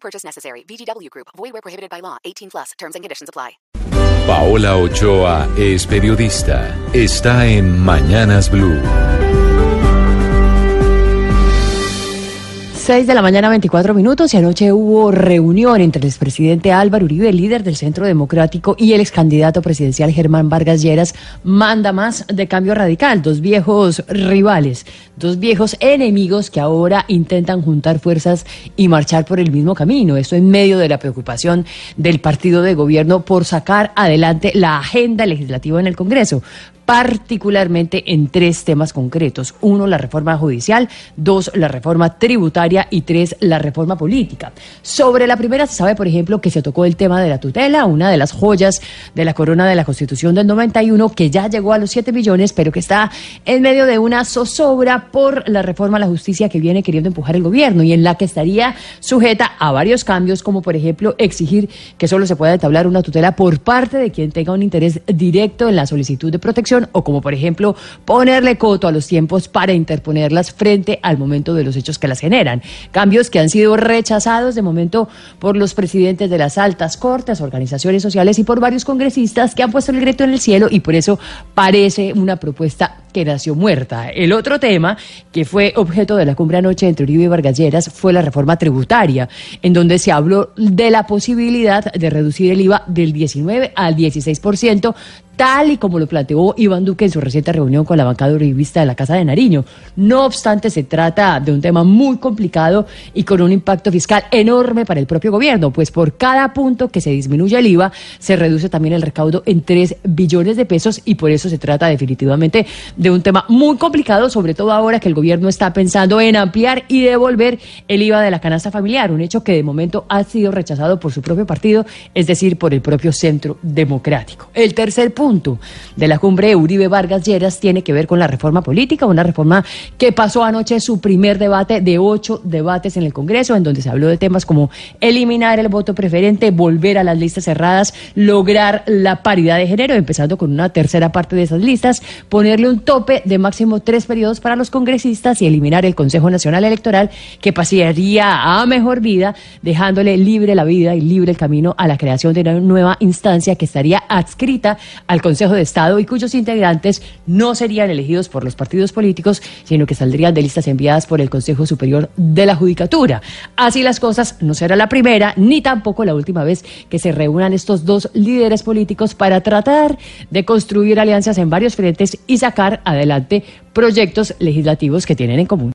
Purchase necessary. VGW Group. Void where prohibited by law. 18 plus. Terms and conditions apply. Paola Ochoa es periodista. Está en Mañanas Blue. 6 de la mañana, 24 minutos, y anoche hubo reunión entre el expresidente Álvaro Uribe, líder del Centro Democrático, y el ex candidato presidencial Germán Vargas Lleras, manda más de cambio radical, dos viejos rivales, dos viejos enemigos que ahora intentan juntar fuerzas y marchar por el mismo camino. Esto en medio de la preocupación del partido de gobierno por sacar adelante la agenda legislativa en el Congreso particularmente en tres temas concretos. Uno, la reforma judicial, dos, la reforma tributaria y tres, la reforma política. Sobre la primera se sabe, por ejemplo, que se tocó el tema de la tutela, una de las joyas de la corona de la Constitución del 91, que ya llegó a los 7 millones, pero que está en medio de una zozobra por la reforma a la justicia que viene queriendo empujar el gobierno y en la que estaría sujeta a varios cambios, como por ejemplo exigir que solo se pueda entablar una tutela por parte de quien tenga un interés directo en la solicitud de protección o como por ejemplo ponerle coto a los tiempos para interponerlas frente al momento de los hechos que las generan. Cambios que han sido rechazados de momento por los presidentes de las altas cortes, organizaciones sociales y por varios congresistas que han puesto el grito en el cielo y por eso parece una propuesta que nació muerta. El otro tema que fue objeto de la cumbre anoche entre Uribe y Vargas Lleras fue la reforma tributaria, en donde se habló de la posibilidad de reducir el IVA del 19 al 16%, tal y como lo planteó Iván Duque en su reciente reunión con la bancada uribista de la Casa de Nariño. No obstante, se trata de un tema muy complicado y con un impacto fiscal enorme para el propio gobierno, pues por cada punto que se disminuye el IVA, se reduce también el recaudo en 3 billones de pesos y por eso se trata definitivamente de un tema muy complicado, sobre todo ahora que el gobierno está pensando en ampliar y devolver el IVA de la canasta familiar, un hecho que de momento ha sido rechazado por su propio partido, es decir, por el propio Centro Democrático. El tercer punto de la cumbre Uribe Vargas Lleras tiene que ver con la reforma política, una reforma que pasó anoche su primer debate de ocho debates en el Congreso, en donde se habló de temas como eliminar el voto preferente, volver a las listas cerradas, lograr la paridad de género, empezando con una tercera parte de esas listas, ponerle un tope de máximo tres periodos para los congresistas y eliminar el Consejo Nacional Electoral, que pasaría a mejor vida, dejándole libre la vida y libre el camino a la creación de una nueva instancia que estaría adscrita al Consejo de Estado y cuyos integrantes no serían elegidos por los partidos políticos, sino que saldrían de listas enviadas por el Consejo Superior de la Judicatura. Así las cosas, no será la primera ni tampoco la última vez que se reúnan estos dos líderes políticos para tratar de construir alianzas en varios frentes y sacar adelante proyectos legislativos que tienen en común.